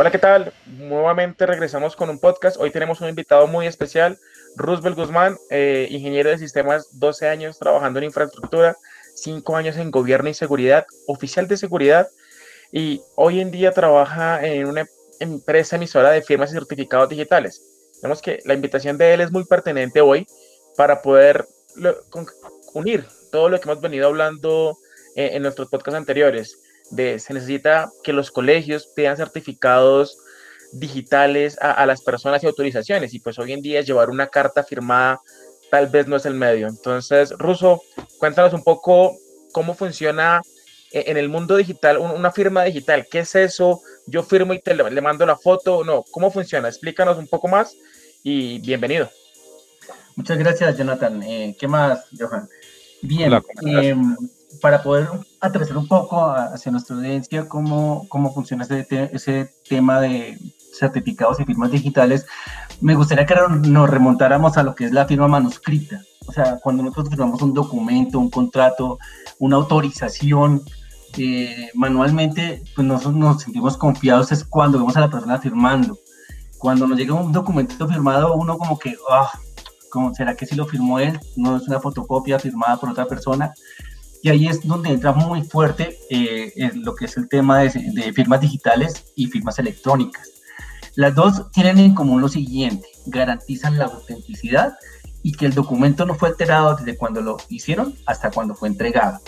Hola, ¿qué tal? Nuevamente regresamos con un podcast. Hoy tenemos un invitado muy especial, Roosevelt Guzmán, eh, ingeniero de sistemas, 12 años trabajando en infraestructura, 5 años en gobierno y seguridad, oficial de seguridad, y hoy en día trabaja en una empresa emisora de firmas y certificados digitales. Vemos que la invitación de él es muy pertinente hoy para poder unir todo lo que hemos venido hablando eh, en nuestros podcasts anteriores de se necesita que los colegios pidan certificados digitales a, las personas y autorizaciones y pues hoy en día llevar una carta firmada tal vez no es el medio. Entonces, Ruso, cuéntanos un poco cómo funciona e, en el mundo digital una firma digital. ¿Qué es eso? Yo firmo y te le, mando la foto. No, ¿cómo funciona? Explícanos un poco más y bienvenido. Muchas gracias, Jonathan. Eh, ¿Qué más, Johan? Bien, para poder atravesar un poco hacia nuestra audiencia cómo, cómo funciona ese, ese tema de certificados y firmas digitales, me gustaría que nos remontáramos a lo que es la firma manuscrita. O sea, cuando nosotros firmamos un documento, un contrato, una autorización, eh, manualmente, pues nosotros nos sentimos confiados es cuando vemos a la persona firmando. Cuando nos llega un documento firmado, uno como que, ah, ¿será que si lo firmó él? No es una fotocopia firmada por otra persona. Y ahí es donde entra muy fuerte eh, en lo que es el tema de, firmas digitales y firmas electrónicas. Las dos tienen en común lo siguiente, garantizan la autenticidad y que el documento no fue alterado desde cuando lo hicieron hasta cuando fue entregado.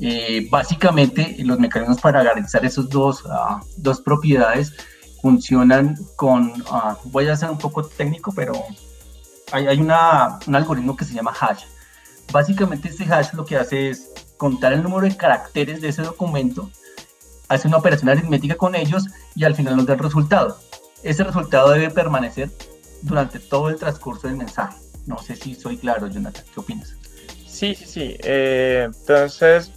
Eh, básicamente, los mecanismos para garantizar esas dos, ah, dos propiedades funcionan con, ah, voy a ser un poco técnico, pero hay, hay una, un algoritmo que se llama hash. Básicamente este hash lo que hace es contar el número de caracteres de ese documento, hace una operación aritmética con ellos y al final nos da el resultado. Ese resultado debe permanecer durante todo el transcurso del mensaje. No sé si soy claro, Jonathan, ¿qué opinas? Sí, sí, sí. Eh, entonces,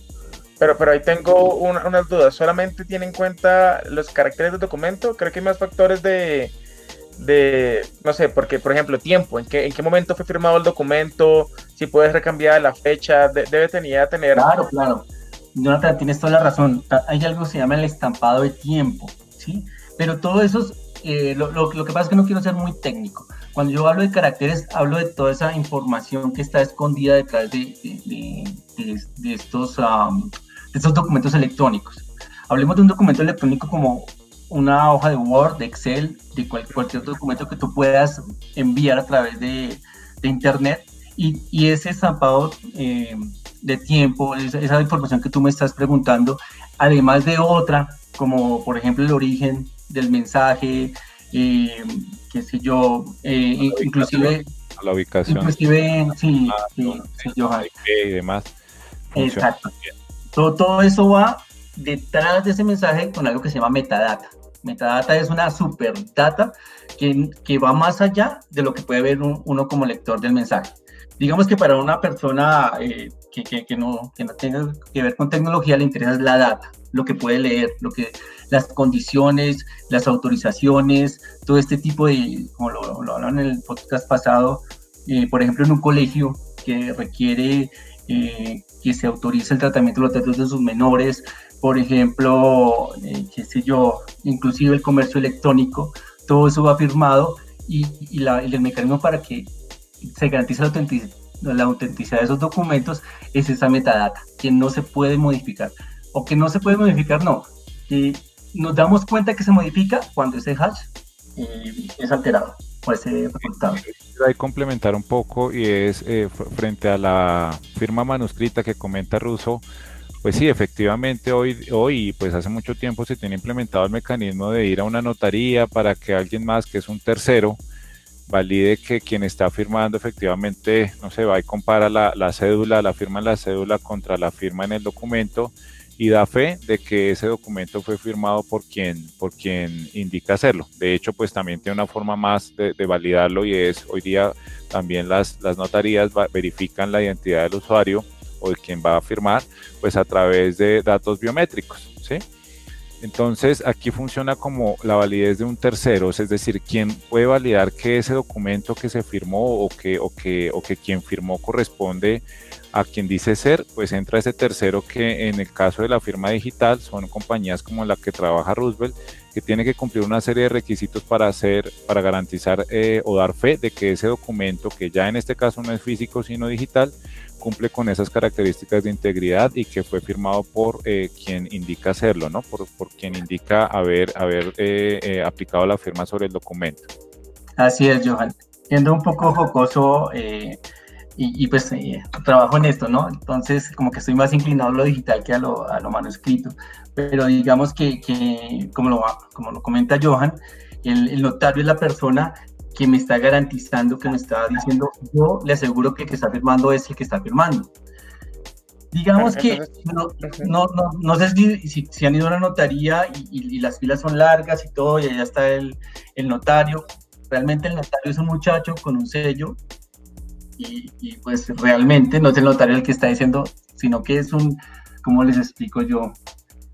pero, pero ahí tengo unas dudas. ¿Solamente tiene en cuenta los caracteres del documento? Creo que hay más factores de, de, no sé, porque, por ejemplo, tiempo, en qué, en qué momento fue firmado el documento, si puedes recambiar la fecha, debe tener, tener... Claro, claro. Jonathan, tienes toda la razón. Hay algo que se llama el estampado de tiempo, ¿sí? Pero todo eso, eh, lo, lo, que pasa es que no quiero ser muy técnico. Cuando yo hablo de caracteres, hablo de toda esa información que está escondida detrás de, de, de, estos, de estos documentos electrónicos. Hablemos de un documento electrónico como una hoja de Word, de Excel, de cualquier documento que tú puedas enviar a través de, de Internet. Y, y, ese estampado eh, de tiempo, esa, información que tú me estás preguntando, además de otra, como por ejemplo el origen del mensaje, eh, qué sé yo, eh, inclusive... La ubicación. Inclusive, sí, ah, sí, sí, Y demás. Exacto. Todo, todo eso va detrás de ese mensaje con algo que se llama metadata. Metadata es una super data que, que va más allá de lo que puede ver uno como lector del mensaje. Digamos que para una persona eh, que, que, no, que no tenga que ver con tecnología le interesa la data, lo que puede leer, lo que, las condiciones, las autorizaciones, todo este tipo de, como lo, lo hablaron en el podcast pasado, eh, por ejemplo, en un colegio que requiere eh, que se autorice el tratamiento de los datos de sus menores, por ejemplo, eh, qué sé yo, inclusive el comercio electrónico, todo eso va firmado y, y, la, el mecanismo para que se garantice la autenticidad, la autenticidad de esos documentos es esa metadata, que no se puede modificar. O que no se puede modificar, no. Y nos damos cuenta que se modifica cuando ese hash eh, es alterado por ese resultado. Hay complementar un poco y es eh, frente a la firma manuscrita que comenta Russo, pues sí, efectivamente hoy, hoy, pues hace mucho tiempo se tiene implementado el mecanismo de ir a una notaría para que alguien más, que es un tercero, valide que quien está firmando efectivamente, no sé, va y compara la, la cédula, la firma en la cédula contra la firma en el documento y da fe de que ese documento fue firmado por quien, por quien indica hacerlo. De hecho, pues también tiene una forma más de, validarlo y es hoy día también las, las notarías verifican la identidad del usuario o de quien va a firmar, pues a través de datos biométricos, ¿sí? Entonces, aquí funciona como la validez de un tercero, es decir, quien puede validar que ese documento que se firmó o que, o que, o que quien firmó corresponde a quien dice ser, pues entra ese tercero que en el caso de la firma digital son compañías como la que trabaja Roosevelt, que tiene que cumplir una serie de requisitos para hacer, para garantizar eh, o dar fe de que ese documento, que ya en este caso no es físico sino digital, cumple con esas características de integridad y que fue firmado por eh, quien indica hacerlo, ¿no? Por, por quien indica haber, haber eh, aplicado la firma sobre el documento. Así es, Johan. Siendo un poco jocoso, y, pues eh, trabajo en esto, ¿no? Entonces, como que estoy más inclinado a lo digital que a lo, a lo manuscrito. Pero digamos que, que, como, lo, como lo comenta Johan, el, el, notario es la persona que me está garantizando, que me está diciendo, yo le aseguro que el que está firmando es el que está firmando. Digamos que no, no, no, no sé si, si, han ido a una notaría y, y, las filas son largas y todo, y allá está el, el notario. Realmente el notario es un muchacho con un sello y, pues realmente no es el notario el que está diciendo, sino que es un, ¿cómo les explico yo?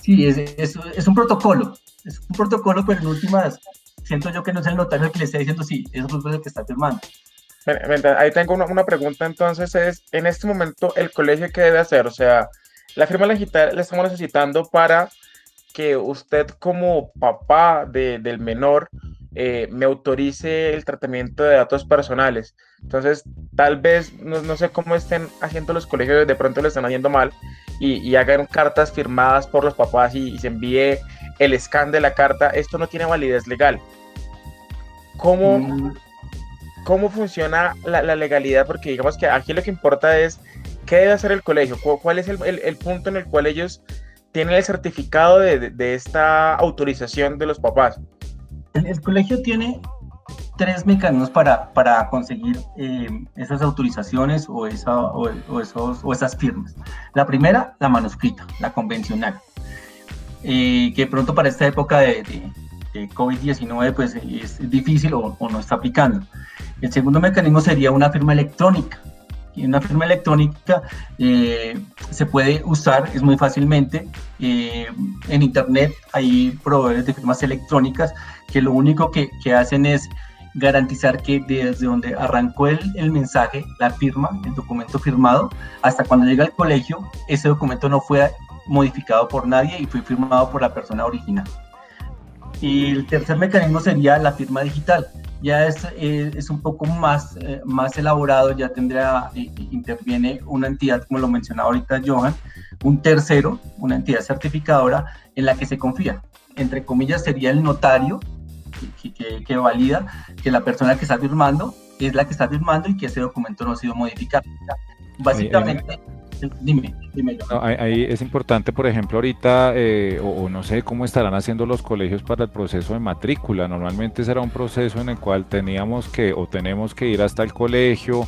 Sí, es, es, es un protocolo, es un protocolo, pero en últimas siento yo que no es el notario el que le está diciendo, sí, es el que está firmando. Ahí tengo una, una, pregunta entonces, es, en este momento, ¿el colegio qué debe hacer? O sea, la firma digital la estamos necesitando para que usted como papá de, del menor eh, me autorice el tratamiento de datos personales. Entonces, tal vez, no, sé cómo estén haciendo los colegios, de pronto lo están haciendo mal y, hagan cartas firmadas por los papás y, se envíe el scan de la carta. Esto no tiene validez legal. ¿Cómo, mm. cómo funciona la, legalidad? Porque digamos que aquí lo que importa es qué debe hacer el colegio, cuál es el, punto en el cual ellos tienen el certificado de, de esta autorización de los papás. El, colegio tiene tres mecanismos para, para conseguir eh, esas autorizaciones o, esas firmas. La primera, la manuscrita, la convencional, eh, que pronto para esta época de, de, COVID-19 pues es difícil o, no está aplicando. El segundo mecanismo sería una firma electrónica. Y una firma electrónica eh, se puede usar, es muy fácilmente. en Internet hay proveedores de firmas electrónicas que lo único que, que hacen es garantizar que desde donde arrancó el, el, mensaje, la firma, el documento firmado, hasta cuando llega al colegio, ese documento no fue modificado por nadie y fue firmado por la persona original. Y el tercer mecanismo sería la firma digital. Ya es, es, un poco más, eh, más elaborado, ya tendrá, eh, interviene una entidad, como lo mencionaba ahorita Johan, un tercero, una entidad certificadora en la que se confía. Entre comillas sería el notario que, valida que la persona que está firmando es la que está firmando y que ese documento no ha sido modificado. Básicamente, dime, dime. ahí, es importante, por ejemplo, ahorita, eh, o, no sé cómo estarán haciendo los colegios para el proceso de matrícula. Normalmente será un proceso en el cual teníamos que o tenemos que ir hasta el colegio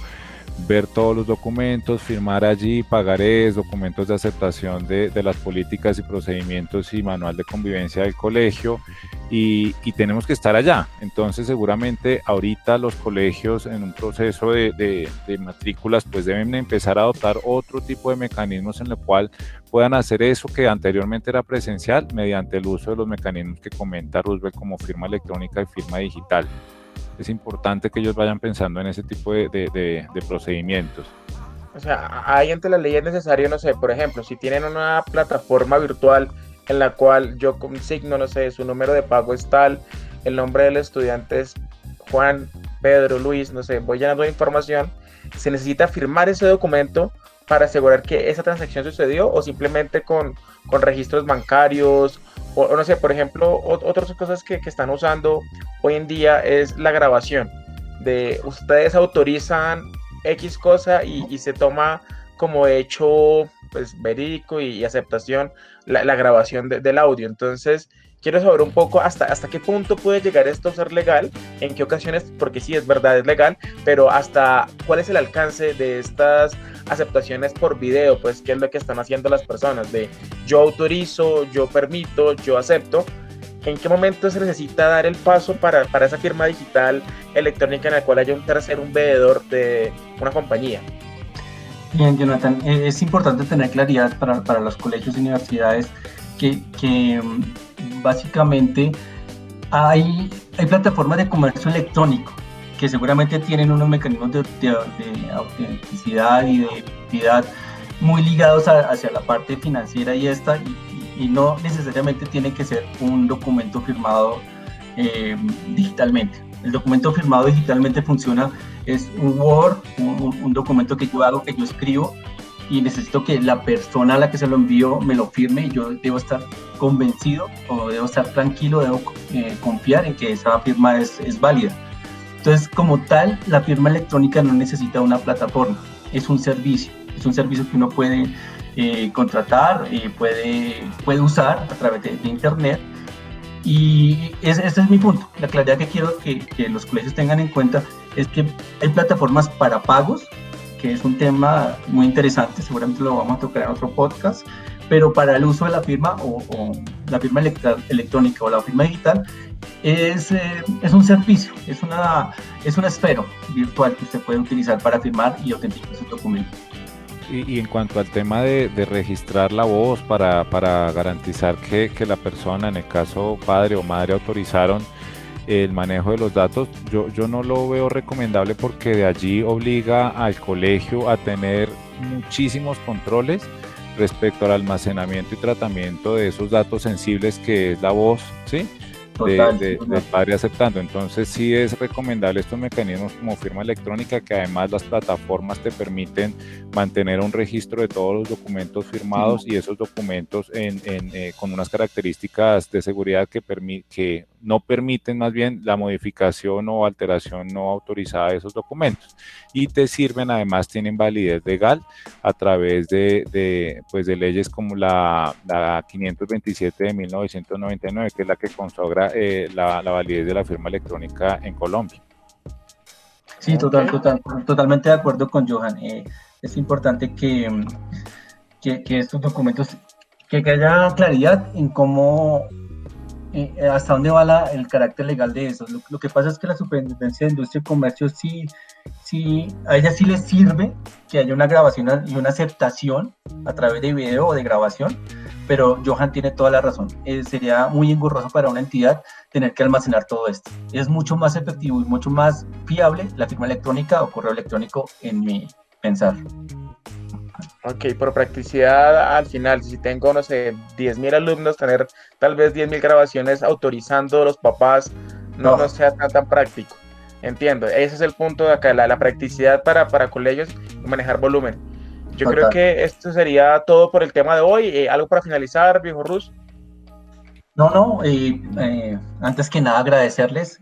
ver todos los documentos, firmar allí pagarés, documentos de aceptación de, las políticas y procedimientos y manual de convivencia del colegio y, tenemos que estar allá. Entonces seguramente ahorita los colegios en un proceso de, matrículas pues deben empezar a adoptar otro tipo de mecanismos en el cual puedan hacer eso que anteriormente era presencial mediante el uso de los mecanismos que comenta Roosevelt como firma electrónica y firma digital es importante que ellos vayan pensando en ese tipo de, procedimientos. O sea, ahí ante la ley es necesario, no sé, por ejemplo, si tienen una plataforma virtual en la cual yo consigno, no sé, su número de pago es tal, el nombre del estudiante es Juan, Pedro, Luis, no sé, voy llenando información, se necesita firmar ese documento para asegurar que esa transacción sucedió o simplemente con, con registros bancarios o, no sé, por ejemplo, otras cosas que, que, están usando hoy en día es la grabación. De ustedes autorizan X cosa y, se toma como hecho pues verídico y, aceptación la, grabación del audio. Entonces, quiero saber un poco hasta, hasta qué punto puede llegar esto a ser legal, en qué ocasiones, porque sí es verdad, es legal, pero hasta cuál es el alcance de estas aceptaciones por video, pues qué es lo que están haciendo las personas, de yo autorizo, yo permito, yo acepto. ¿En qué momento se necesita dar el paso para, para esa firma digital electrónica en la cual haya un tercero, un veedor de una compañía? Bien, Jonathan, eh, es importante tener claridad para, para los colegios y universidades que, que básicamente hay, hay plataformas de comercio electrónico que seguramente tienen unos mecanismos de, autenticidad y de identidad muy ligados hacia la parte financiera y esta, no necesariamente tiene que ser un documento firmado eh, digitalmente. El documento firmado digitalmente funciona, es un Word, un, documento que yo hago, que yo escribo, y necesito que la persona a la que se lo envío me lo firme y yo debo estar convencido o debo estar tranquilo, debo eh, confiar en que esa firma es, es válida. Entonces, como tal, la firma electrónica no necesita una plataforma, es un servicio, es un servicio que uno puede eh, contratar, eh, puede, puede usar a través de, Internet. Y ese, es mi punto. La claridad que quiero que, que, los colegios tengan en cuenta es que hay plataformas para pagos, que es un tema muy interesante, seguramente lo vamos a tocar en otro podcast, pero para el uso de la firma o, o la firma electrónica o la firma digital es, eh, es un servicio, es una, es un esfero virtual que usted puede utilizar para firmar y autenticar sus documentos. Y, en cuanto al tema de, registrar la voz para, garantizar que, que, la persona, en el caso padre o madre, autorizaron el manejo de los datos, yo, yo no lo veo recomendable porque de allí obliga al colegio a tener muchísimos controles respecto al almacenamiento y tratamiento de esos datos sensibles que es la voz, ¿sí? De, del padre aceptando. Entonces sí es recomendable estos mecanismos como firma electrónica que además las plataformas te permiten mantener un registro de todos los documentos firmados y esos documentos en, eh, con unas características de seguridad que, que no permiten más bien la modificación o alteración no autorizada de esos documentos. Y te sirven además tienen validez legal a través de, de pues de leyes como la, la, 527 de 1999 que es la que consagra eh, la, la, validez de la firma electrónica en Colombia. Sí, total, total, totalmente de acuerdo con Johan. Eh, es importante que, que, que estos documentos, que, que haya claridad en cómo eh, hasta dónde va la, el carácter legal de eso. Lo, que pasa es que la Superintendencia de Industria y Comercio sí, sí, a ella sí le sirve que haya una grabación y una aceptación a través de video o de grabación, pero Johan tiene toda la razón. Eh, sería muy engorroso para una entidad tener que almacenar todo esto. Es mucho más efectivo y mucho más fiable la firma electrónica o correo electrónico en mi pensar. Ok, por practicidad, al final, si tengo, no sé, 10.000 alumnos, tener tal vez 10.000 grabaciones autorizando a los papás no, no. sea tan, tan práctico. Entiendo, ese es el punto de acá, la, la practicidad para, para colegios y manejar volumen. Yo creo que esto sería todo por el tema de hoy. Eh, ¿Algo para finalizar, viejo Rus? No, no, eh, eh, antes que nada agradecerles.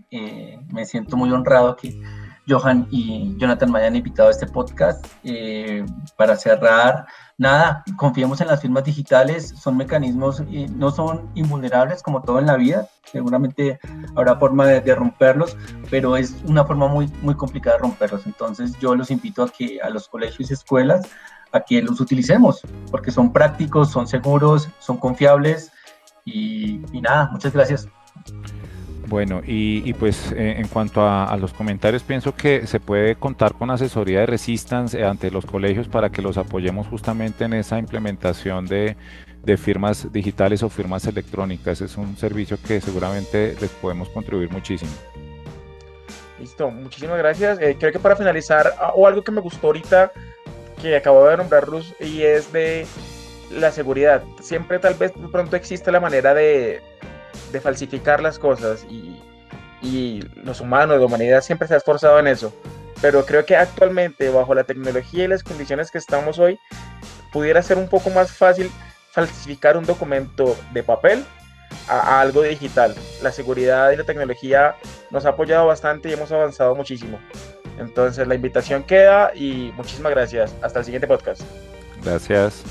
me siento muy honrado que Johan y Jonathan me hayan invitado a este podcast. Eh, para cerrar, nada, confiemos en las firmas digitales, son mecanismos, no son invulnerables como todo en la vida, seguramente habrá forma de, romperlos, pero es una forma muy, muy complicada de romperlos. Entonces yo los invito a que a los colegios y escuelas, a que los utilicemos, porque son prácticos, son seguros, son confiables y, y nada, muchas gracias. Bueno, y, pues eh, en cuanto a, los comentarios, pienso que se puede contar con asesoría de Resistance ante los colegios para que los apoyemos justamente en esa implementación de, firmas digitales o firmas electrónicas. Es un servicio que seguramente les podemos contribuir muchísimo. Listo, muchísimas gracias. Eh, creo que para finalizar, ah, o algo que me gustó ahorita, que acabo de nombrar Luz, y es de la seguridad. Siempre tal vez pronto existe la manera de falsificar las cosas y, y los humanos, la humanidad siempre se ha esforzado en eso. Pero creo que actualmente, bajo la tecnología y las condiciones que estamos hoy, pudiera ser un poco más fácil falsificar un documento de papel a, algo digital. La seguridad y la tecnología nos ha apoyado bastante y hemos avanzado muchísimo. Entonces la invitación queda y muchísimas gracias. Hasta el siguiente podcast. Gracias.